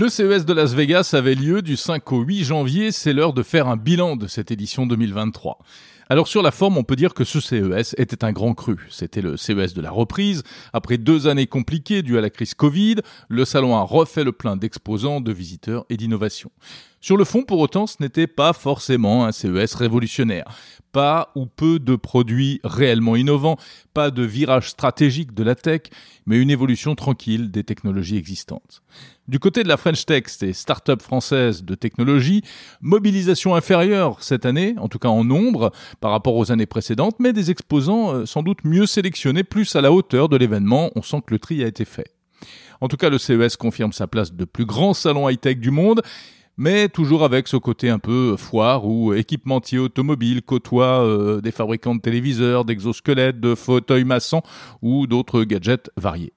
Le CES de Las Vegas avait lieu du 5 au 8 janvier, c'est l'heure de faire un bilan de cette édition 2023. Alors sur la forme, on peut dire que ce CES était un grand cru. C'était le CES de la reprise. Après deux années compliquées dues à la crise Covid, le salon a refait le plein d'exposants, de visiteurs et d'innovations. Sur le fond, pour autant, ce n'était pas forcément un CES révolutionnaire. Pas ou peu de produits réellement innovants, pas de virage stratégique de la tech, mais une évolution tranquille des technologies existantes. Du côté de la French Tech, et start-up françaises de technologie, mobilisation inférieure cette année, en tout cas en nombre, par rapport aux années précédentes, mais des exposants euh, sans doute mieux sélectionnés, plus à la hauteur de l'événement, on sent que le tri a été fait. En tout cas, le CES confirme sa place de plus grand salon high-tech du monde mais toujours avec ce côté un peu foire où équipementier automobile côtoie euh, des fabricants de téléviseurs, d'exosquelettes, de fauteuils maçons ou d'autres gadgets variés.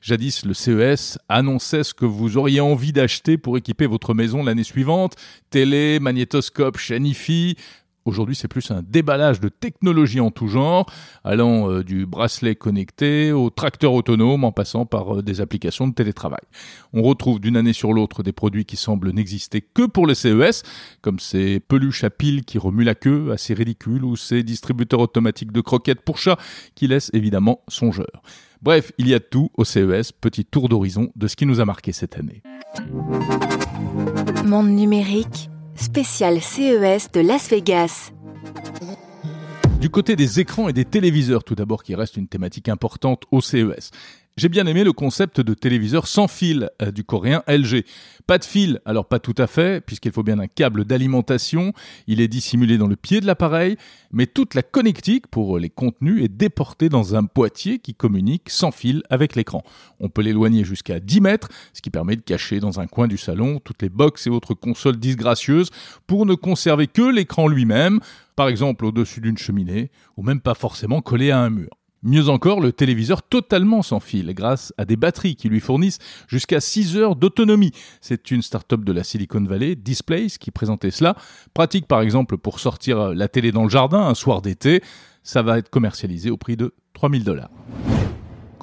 Jadis, le CES annonçait ce que vous auriez envie d'acheter pour équiper votre maison l'année suivante. Télé, magnétoscope, chaîne Aujourd'hui, c'est plus un déballage de technologies en tout genre, allant euh, du bracelet connecté au tracteur autonome en passant par euh, des applications de télétravail. On retrouve d'une année sur l'autre des produits qui semblent n'exister que pour les CES, comme ces peluches à piles qui remuent la queue, assez ridicules, ou ces distributeurs automatiques de croquettes pour chats qui laissent évidemment songeur. Bref, il y a tout au CES, petit tour d'horizon de ce qui nous a marqué cette année. Monde numérique spécial CES de Las Vegas. Du côté des écrans et des téléviseurs, tout d'abord, qui reste une thématique importante au CES. J'ai bien aimé le concept de téléviseur sans fil euh, du coréen LG. Pas de fil, alors pas tout à fait, puisqu'il faut bien un câble d'alimentation, il est dissimulé dans le pied de l'appareil, mais toute la connectique pour les contenus est déportée dans un boîtier qui communique sans fil avec l'écran. On peut l'éloigner jusqu'à 10 mètres, ce qui permet de cacher dans un coin du salon toutes les box et autres consoles disgracieuses pour ne conserver que l'écran lui-même, par exemple au-dessus d'une cheminée, ou même pas forcément collé à un mur. Mieux encore, le téléviseur totalement sans fil grâce à des batteries qui lui fournissent jusqu'à 6 heures d'autonomie. C'est une start-up de la Silicon Valley, Displays, qui présentait cela. Pratique par exemple pour sortir la télé dans le jardin un soir d'été. Ça va être commercialisé au prix de 3000 dollars.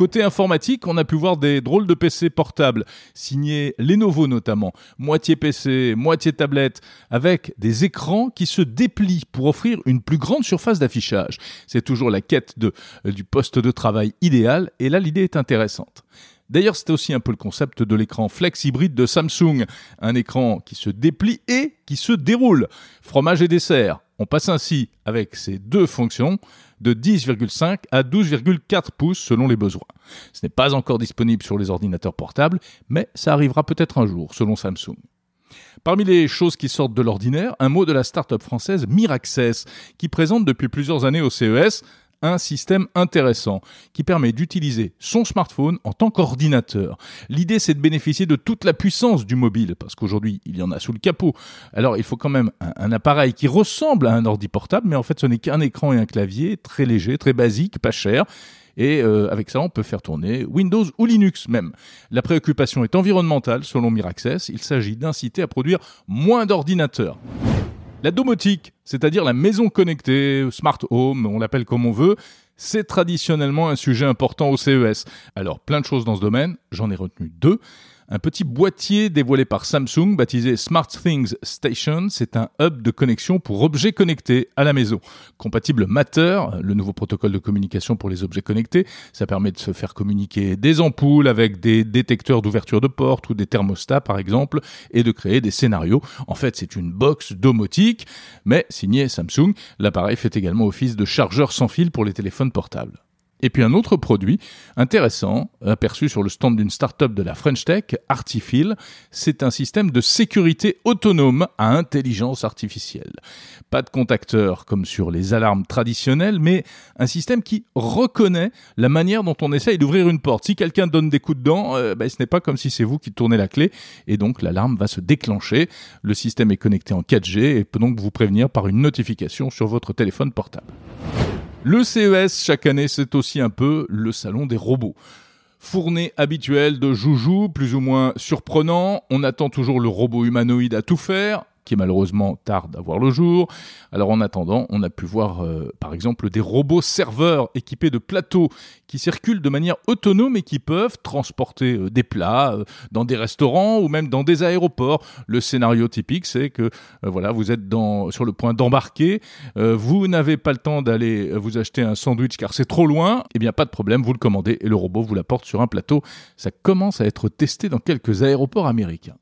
Côté informatique, on a pu voir des drôles de PC portables, signés Lenovo notamment, moitié PC, moitié tablette, avec des écrans qui se déplient pour offrir une plus grande surface d'affichage. C'est toujours la quête euh, du poste de travail idéal, et là l'idée est intéressante. D'ailleurs, c'était aussi un peu le concept de l'écran flex hybride de Samsung, un écran qui se déplie et qui se déroule. Fromage et dessert. On passe ainsi, avec ces deux fonctions, de 10,5 à 12,4 pouces selon les besoins. Ce n'est pas encore disponible sur les ordinateurs portables, mais ça arrivera peut-être un jour selon Samsung. Parmi les choses qui sortent de l'ordinaire, un mot de la start-up française Miraccess, qui présente depuis plusieurs années au CES un système intéressant qui permet d'utiliser son smartphone en tant qu'ordinateur. L'idée, c'est de bénéficier de toute la puissance du mobile, parce qu'aujourd'hui, il y en a sous le capot. Alors, il faut quand même un, appareil qui ressemble à un ordi portable, mais en fait, ce n'est qu'un écran et un clavier très léger, très basique, pas cher. Et euh, avec ça, on peut faire tourner Windows ou Linux même. La préoccupation est environnementale, selon Miraccess. Il s'agit d'inciter à produire moins d'ordinateurs. La domotique, c'est-à-dire la maison connectée, smart home, on l'appelle comme on veut, c'est traditionnellement un sujet important au CES. Alors plein de choses dans ce domaine, j'en ai retenu deux. Un petit boîtier dévoilé par Samsung baptisé SmartThings Station, c'est un hub de connexion pour objets connectés à la maison. Compatible Matter, le nouveau protocole de communication pour les objets connectés, ça permet de se faire communiquer des ampoules avec des détecteurs d'ouverture de porte ou des thermostats par exemple et de créer des scénarios. En fait, c'est une box domotique, mais signé Samsung, l'appareil fait également office de chargeur sans fil pour les téléphones portables. Et puis un autre produit intéressant, aperçu sur le stand d'une start-up de la French Tech, Artifil, c'est un système de sécurité autonome à intelligence artificielle. Pas de contacteur comme sur les alarmes traditionnelles, mais un système qui reconnaît la manière dont on essaye d'ouvrir une porte. Si quelqu'un donne des coups dedans, euh, ben, ce n'est pas comme si c'est vous qui tournez la clé, et donc l'alarme va se déclencher. Le système est connecté en 4G et peut donc vous prévenir par une notification sur votre téléphone portable. Le CES, chaque année, c'est aussi un peu le salon des robots. Fournée habituelle de joujoux, plus ou moins surprenant, on attend toujours le robot humanoïde à tout faire, qui malheureusement tarde à voir le jour. Alors en attendant, on a pu voir euh, par exemple des robots serveurs équipés de plateaux qui circulent de manière autonome et qui peuvent transporter euh, des plats euh, dans des restaurants ou même dans des aéroports. Le scénario typique, c'est que voilà, vous êtes sur le point d'embarquer, vous n'avez pas le temps d'aller vous acheter un sandwich car c'est trop loin, eh bien pas de problème, vous le commandez et le robot vous l'apporte sur un plateau. Ça commence à être testé dans quelques aéroports américains.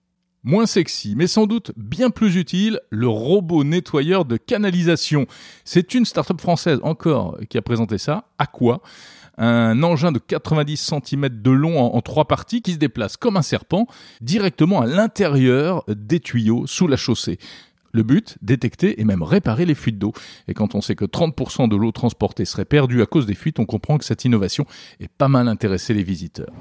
Moins sexy, mais sans doute bien plus utile, le robot nettoyeur de canalisation. C'est une start-up française encore qui a présenté ça. À quoi un engin de 90 cm de long en, trois parties qui se déplace comme un serpent directement à l'intérieur des tuyaux sous la chaussée. Le but, détecter et même réparer les fuites d'eau. Et quand on sait que 30% de l'eau transportée serait perdue à cause des fuites, on comprend que cette innovation est pas mal intéressée les visiteurs.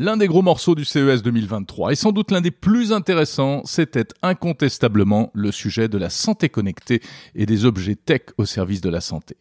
L'un des gros morceaux du CES 2023 et sans doute l'un des plus intéressants, c'était incontestablement le sujet de la santé connectée et des objets tech au service de la santé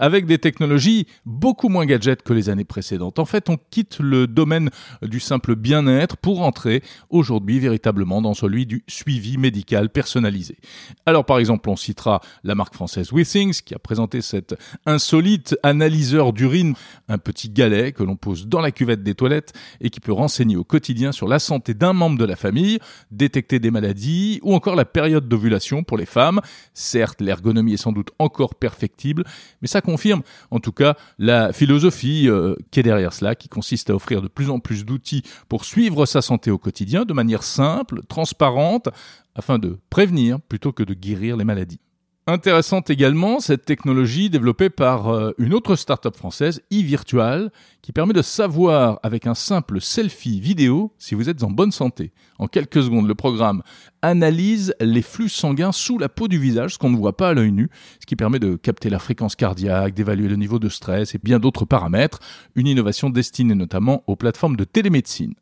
avec des technologies beaucoup moins gadgets que les années précédentes. En fait, on quitte le domaine du simple bien-être pour entrer aujourd'hui véritablement dans celui du suivi médical personnalisé. Alors par exemple, on citera la marque française Withings qui a présenté cet insolite analyseur d'urine, un petit galet que l'on pose dans la cuvette des toilettes et qui peut renseigner au quotidien sur la santé d'un membre de la famille, détecter des maladies ou encore la période d'ovulation pour les femmes. Certes, l'ergonomie est sans doute encore perfectible, mais ça confirme en tout cas la philosophie euh, qui est derrière cela, qui consiste à offrir de plus en plus d'outils pour suivre sa santé au quotidien de manière simple, transparente, afin de prévenir plutôt que de guérir les maladies. Intéressante également cette technologie développée par euh, une autre start-up française, e-Virtual, qui permet de savoir avec un simple selfie vidéo si vous êtes en bonne santé. En quelques secondes, le programme analyse les flux sanguins sous la peau du visage, ce qu'on ne voit pas à l'œil nu, ce qui permet de capter la fréquence cardiaque, d'évaluer le niveau de stress et bien d'autres paramètres, une innovation destinée notamment aux plateformes de télémédecine.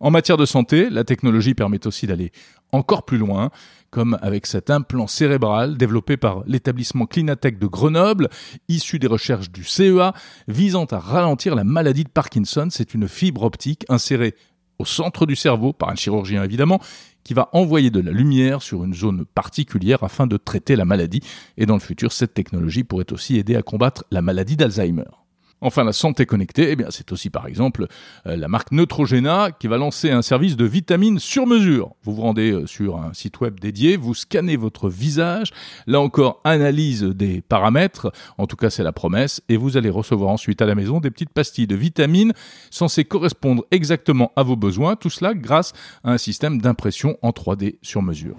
En matière de santé, la technologie permet aussi d'aller encore plus loin, comme avec cet implant cérébral développé par l'établissement Clinatech de Grenoble, issu des recherches du CEA, visant à ralentir la maladie de Parkinson. C'est une fibre optique insérée au centre du cerveau, par un chirurgien évidemment, qui va envoyer de la lumière sur une zone particulière afin de traiter la maladie. Et dans le futur, cette technologie pourrait aussi aider à combattre la maladie d'Alzheimer. Enfin, la santé connectée, eh bien, c'est aussi par exemple euh, la marque Neutrogena qui va lancer un service de vitamines sur mesure. Vous vous rendez euh, sur un site web dédié, vous scannez votre visage, là encore analyse des paramètres, en tout cas c'est la promesse, et vous allez recevoir ensuite à la maison des petites pastilles de vitamines censées correspondre exactement à vos besoins, tout cela grâce à un système d'impression en 3D sur mesure.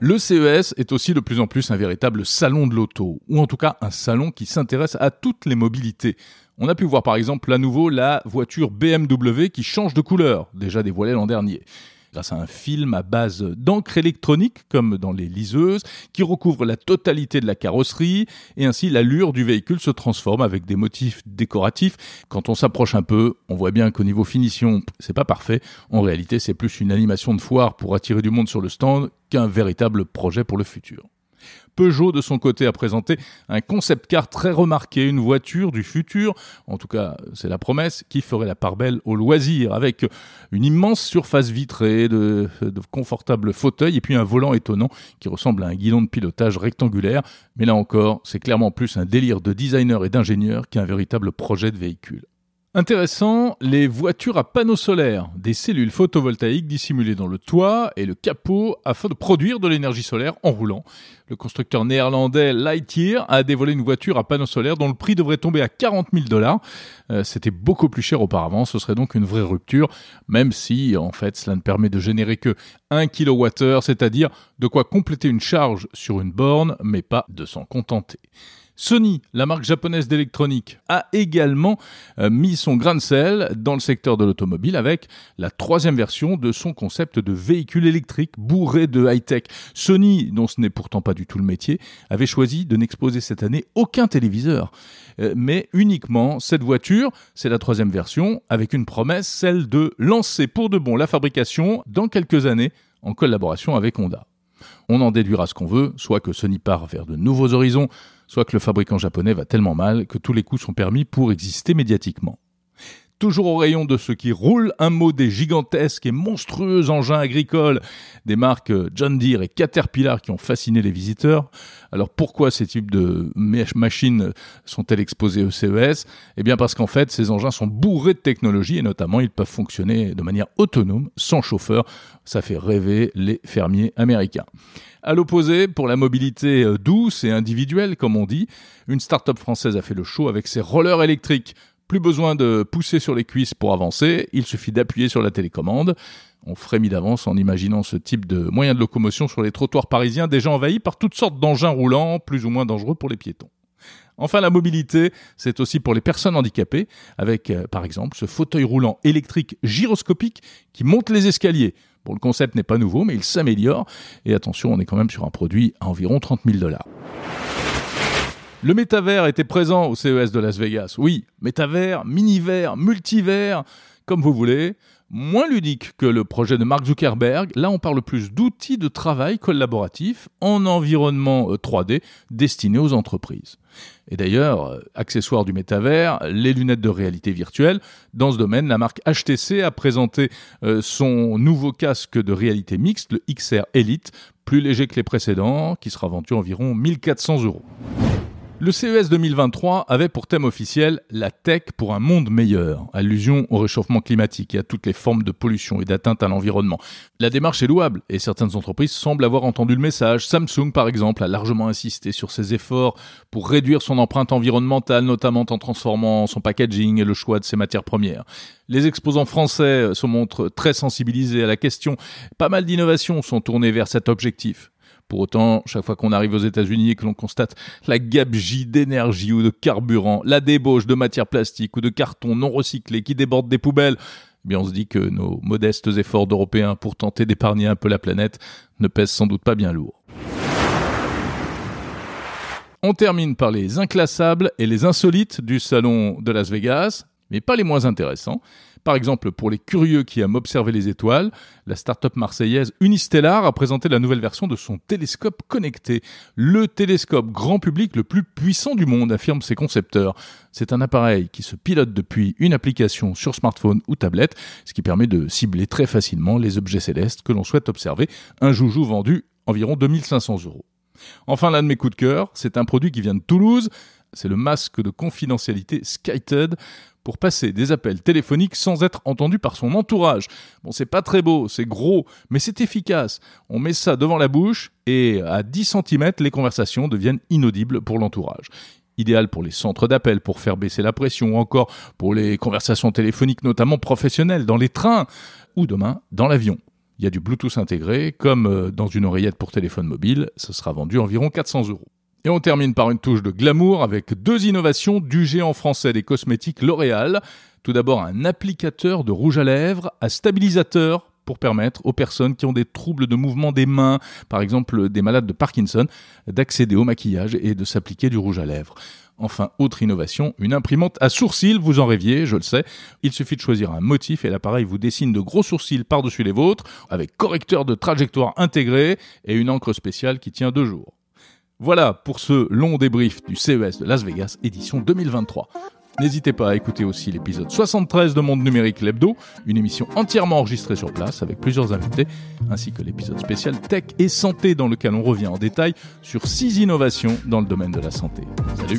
Le CES est aussi de plus en plus un véritable salon de l'auto, ou en tout cas un salon qui s'intéresse à toutes les mobilités. On a pu voir par exemple à nouveau la voiture BMW qui change de couleur, déjà dévoilée l'an dernier grâce à un film à base d'encre électronique, comme dans les liseuses, qui recouvre la totalité de la carrosserie, et ainsi l'allure du véhicule se transforme avec des motifs décoratifs. Quand on s'approche un peu, on voit bien qu'au niveau finition, c'est pas parfait. En réalité, c'est plus une animation de foire pour attirer du monde sur le stand qu'un véritable projet pour le futur. Peugeot, de son côté, a présenté un concept car très remarqué, une voiture du futur, en tout cas c'est la promesse, qui ferait la part belle au loisir, avec une immense surface vitrée, de, confortables fauteuils et puis un volant étonnant qui ressemble à un guidon de pilotage rectangulaire. Mais là encore, c'est clairement plus un délire de designer et d'ingénieur qu'un véritable projet de véhicule. Intéressant, les voitures à panneaux solaires, des cellules photovoltaïques dissimulées dans le toit et le capot afin de produire de l'énergie solaire en roulant. Le constructeur néerlandais Lightyear a dévoilé une voiture à panneaux solaires dont le prix devrait tomber à 40 000 dollars. Euh, c'était beaucoup plus cher auparavant, ce serait donc une vraie rupture, même si en fait cela ne permet de générer que 1 kWh, c'est-à-dire de quoi compléter une charge sur une borne, mais pas de s'en contenter. Sony, la marque japonaise d'électronique, a également euh, mis son grain de sel dans le secteur de l'automobile avec la troisième version de son concept de véhicule électrique bourré de high-tech. Sony, dont ce n'est pourtant pas du tout le métier, avait choisi de n'exposer cette année aucun téléviseur, euh, mais uniquement cette voiture, c'est la troisième version, avec une promesse, celle de lancer pour de bon la fabrication dans quelques années en collaboration avec Honda. On en déduira ce qu'on veut, soit que Sony part vers de nouveaux horizons, soit que le fabricant japonais va tellement mal que tous les coups sont permis pour exister médiatiquement. Toujours au rayon de ce qui roule, un mot des gigantesques et monstrueux engins agricoles, des marques John Deere et Caterpillar qui ont fasciné les visiteurs. Alors pourquoi ces types de machines sont-elles exposées au CES Eh bien parce qu'en fait, ces engins sont bourrés de technologie et notamment ils peuvent fonctionner de manière autonome, sans chauffeur. Ça fait rêver les fermiers américains. À l'opposé, pour la mobilité euh, douce et individuelle, comme on dit, une start-up française a fait le show avec ses rollers électriques. Plus besoin de pousser sur les cuisses pour avancer, il suffit d'appuyer sur la télécommande. On frémit d'avance en imaginant ce type de moyen de locomotion sur les trottoirs parisiens déjà envahis par toutes sortes d'engins roulants plus ou moins dangereux pour les piétons. Enfin, la mobilité, c'est aussi pour les personnes handicapées, avec euh, par exemple ce fauteuil roulant électrique gyroscopique qui monte les escaliers. Bon, le concept n'est pas nouveau, mais il s'améliore. Et attention, on est quand même sur un produit à environ 30 000 dollars. Le métavers était présent au CES de Las Vegas. Oui, métavers, minivers, multivers, comme vous voulez. Moins ludique que le projet de Mark Zuckerberg, là on parle plus d'outils de travail collaboratif en environnement 3D euh, destiné aux entreprises. Et d'ailleurs, euh, accessoire du métavers, les lunettes de réalité virtuelle. Dans ce domaine, la marque HTC a présenté euh, son nouveau casque de réalité mixte, le XR Elite, plus léger que les précédents, qui sera vendu environ 1400 euros. Le CES 2023 avait pour thème officiel la tech pour un monde meilleur, allusion au réchauffement climatique et à toutes les formes de pollution et d'atteinte à l'environnement. La démarche est louable et certaines entreprises semblent avoir entendu le message. Samsung, par exemple, a largement insisté sur ses efforts pour réduire son empreinte environnementale, notamment en transformant son packaging et le choix de ses matières premières. Les exposants français se montrent très sensibilisés à la question. Pas mal d'innovations sont tournées vers cet objectif. Pour autant, chaque fois qu'on arrive aux États-Unis et que l'on constate la gabegie d'énergie ou de carburant, la débauche de matières plastiques ou de cartons non recyclés qui débordent des poubelles, eh on se dit que nos modestes efforts d'Européens pour tenter d'épargner un peu la planète ne pèsent sans doute pas bien lourd. On termine par les inclassables et les insolites du salon de Las Vegas, mais pas les moins intéressants. Par exemple, pour les curieux qui aiment observer les étoiles, la start-up marseillaise Unistellar a présenté la nouvelle version de son télescope connecté. Le télescope grand public le plus puissant du monde, affirment ses concepteurs. C'est un appareil qui se pilote depuis une application sur smartphone ou tablette, ce qui permet de cibler très facilement les objets célestes que l'on souhaite observer. Un joujou vendu environ 2500 euros. Enfin, l'un de mes coups de cœur, c'est un produit qui vient de Toulouse. C'est le masque de confidentialité SkyTed pour passer des appels téléphoniques sans être entendu par son entourage. Bon, c'est pas très beau, c'est gros, mais c'est efficace. On met ça devant la bouche et à 10 cm, les conversations deviennent inaudibles pour l'entourage idéal pour les centres d'appel, pour faire baisser la pression, ou encore pour les conversations téléphoniques, notamment professionnelles, dans les trains, ou demain, dans l'avion. Il y a du Bluetooth intégré, comme euh, dans une oreillette pour téléphone mobile, ce sera vendu environ 400 euros. Et on termine par une touche de glamour avec deux innovations du géant français des cosmétiques L'Oréal. Tout d'abord un applicateur de rouge à lèvres à stabilisateur pour permettre aux personnes qui ont des troubles de mouvement des mains, par exemple des malades de Parkinson, d'accéder au maquillage et de s'appliquer du rouge à lèvres. Enfin, autre innovation, une imprimante à sourcils, vous en rêviez, je le sais. Il suffit de choisir un motif et l'appareil vous dessine de gros sourcils par-dessus les vôtres, avec correcteur de trajectoire intégré et une encre spéciale qui tient deux jours. Voilà pour ce long débrief du CES de Las Vegas, édition 2023. N'hésitez pas à écouter aussi l'épisode 73 de Monde Numérique L'Hebdo, une émission entièrement enregistrée sur place avec plusieurs invités, ainsi que l'épisode spécial Tech et Santé dans lequel on revient en détail sur six innovations dans le domaine de la santé. Salut